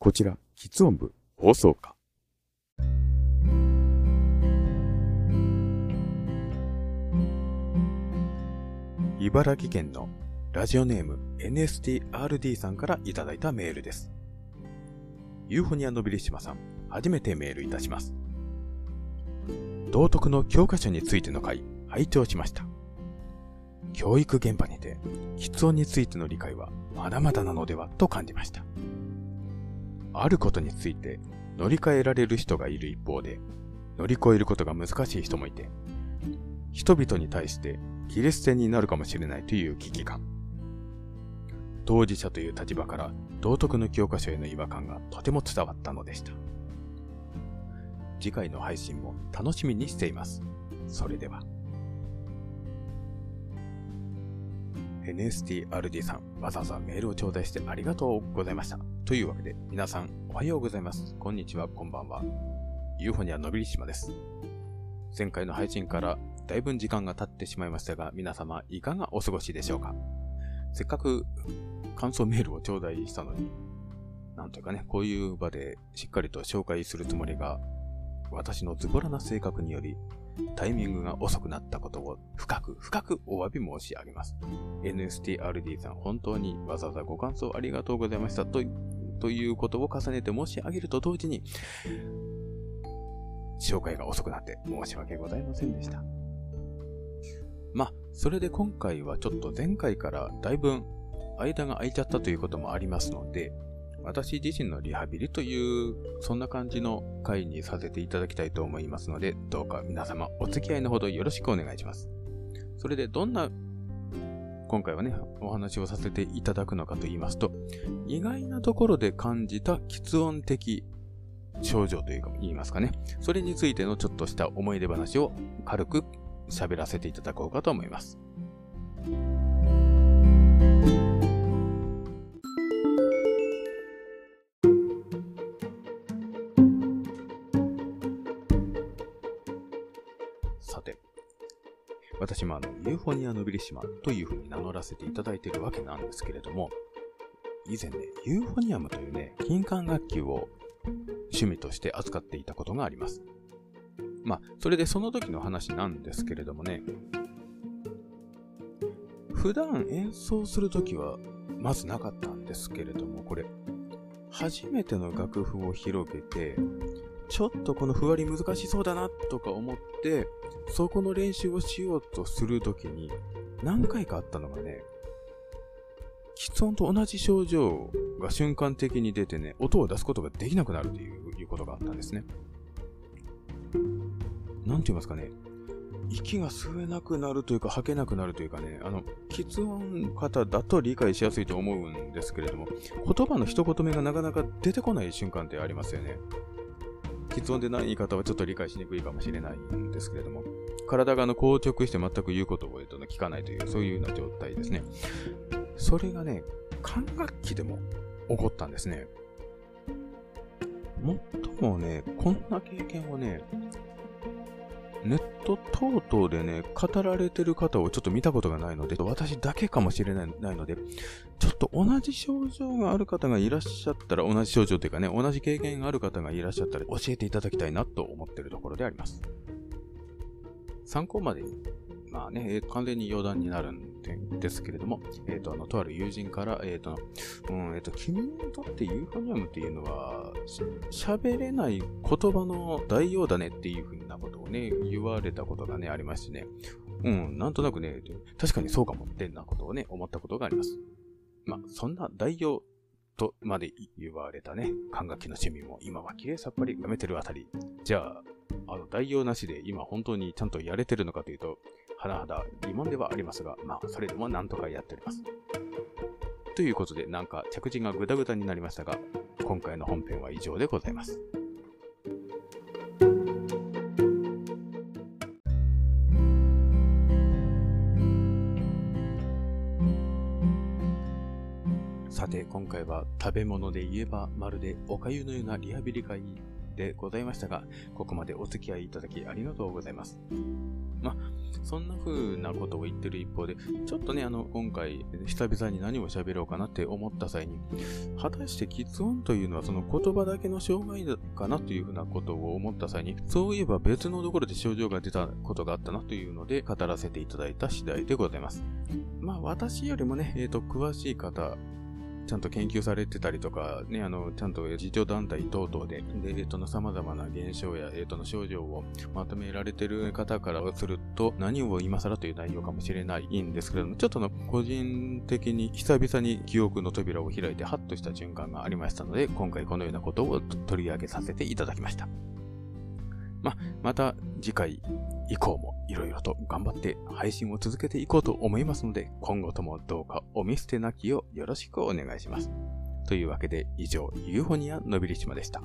こちら、喫音部放送課。茨城県のラジオネーム NSTRD さんからいただいたメールです。ユーフォニアのビリシマさん、初めてメールいたします。道徳の教科書についての回、拝聴しました。教育現場にて、喫音についての理解はまだまだなのではと感じました。あることについて乗り換えられる人がいる一方で、乗り越えることが難しい人もいて、人々に対して切り捨てになるかもしれないという危機感。当事者という立場から道徳の教科書への違和感がとても伝わったのでした。次回の配信も楽しみにしています。それでは。NSTRD さん、わざわざメールを頂戴してありがとうございました。というわけで、皆さん、おはようございます。こんにちは、こんばんは。ユーフォニアのびりしまです。前回の配信からだいぶ時間が経ってしまいましたが、皆様、いかがお過ごしでしょうか？せっかく感想メールを頂戴したのに、なんというかね、こういう場でしっかりと紹介するつもりが、私のズボラな性格により、タイミングが遅くなったことを深く深くお詫び申し上げます。NSTRD さん、本当にわざわざご感想ありがとうございましたと、ということを重ねて申し上げると同時に、紹介が遅くなって申し訳ございませんでした。まあ、それで今回はちょっと前回からだいぶ間が空いちゃったということもありますので、私自身のリハビリという、そんな感じの回にさせていただきたいと思いますので、どうか皆様お付き合いのほどよろしくお願いします。それでどんな、今回はね、お話をさせていただくのかと言いますと、意外なところで感じた喫音的症状というか言いますかね。それについてのちょっとした思い出話を軽く喋らせていただこうかと思います。さて私もあの、ユーフォニアノビリシマというふうに名乗らせていただいているわけなんですけれども、以前ね、ユーフォニアムというね、金管楽器を趣味として扱っていたことがあります。まあ、それでその時の話なんですけれどもね、普段演奏するときはまずなかったんですけれども、これ、初めての楽譜を広げて、ちょっとこのふわり難しそうだなとか思って、そこの練習をしようとするときに、何回かあったのがね、喫音と同じ症状が瞬間的に出てね、音を出すことができなくなるということがあったんですね。なんて言いますかね、息が吸えなくなるというか、吐けなくなるというかね、あの、喫音方だと理解しやすいと思うんですけれども、言葉の一言目がなかなか出てこない瞬間ってありますよね。喫音でない言い方はちょっと理解しにくいかもしれないんですけれども、体があの硬直して全く言うことを聞かないという、そういうような状態ですね。それがね、管楽器でも起こったんですね。もっともね、こんな経験をね、ネット等々でね、語られてる方をちょっと見たことがないので、私だけかもしれないないので、ちょっと同じ症状がある方がいらっしゃったら、同じ症状というかね、同じ経験がある方がいらっしゃったら教えていただきたいなと思ってるところであります。参考までにまあね、完全に余談になるんですけれども、えっ、ー、と、あの、とある友人から、えっ、ー、と、うん、えっ、と、君にとってユーフォニアムっていうのは、喋れない言葉の代用だねっていうふうにことをね、言われたことがね、ありましね、うん、なんとなくね、確かにそうかもってんなことをね、思ったことがあります。まあ、そんな代用とまで言われたね、管楽器の趣味も今は綺麗さっぱりやめてるあたり、じゃあ、あの、代用なしで今本当にちゃんとやれてるのかというと、甚だ疑問ではありますが、まあ、それでもなんとかやっております。ということで、なんか着地がグダグダになりましたが、今回の本編は以上でございます。さて、今回は食べ物で言えばまるでおかゆのようなリハビリ会でございましたが、ここまでお付き合いいただきありがとうございます。まあ、そんな風なことを言ってる一方で、ちょっとね、あの、今回、久々に何を喋ろうかなって思った際に、果たして喫音というのはその言葉だけの障害かなというふうなことを思った際に、そういえば別のところで症状が出たことがあったなというので、語らせていただいた次第でございます。まあ、私よりもね、えっ、ー、と、詳しい方、ちゃんと研究されてたりとか、ね、あの、ちゃんと自助団体等々で、で、えっ、と、様々な現象や、えっ、と、の症状をまとめられてる方からすると、何を今更という内容かもしれないんですけれども、ちょっとの、個人的に久々に記憶の扉を開いて、ハッとした瞬間がありましたので、今回このようなことを取り上げさせていただきました。ままた次回以降もいろいろと頑張って配信を続けていこうと思いますので、今後ともどうかお見捨てなきをよろしくお願いします。というわけで以上、ユーフォニアのびりしまでした。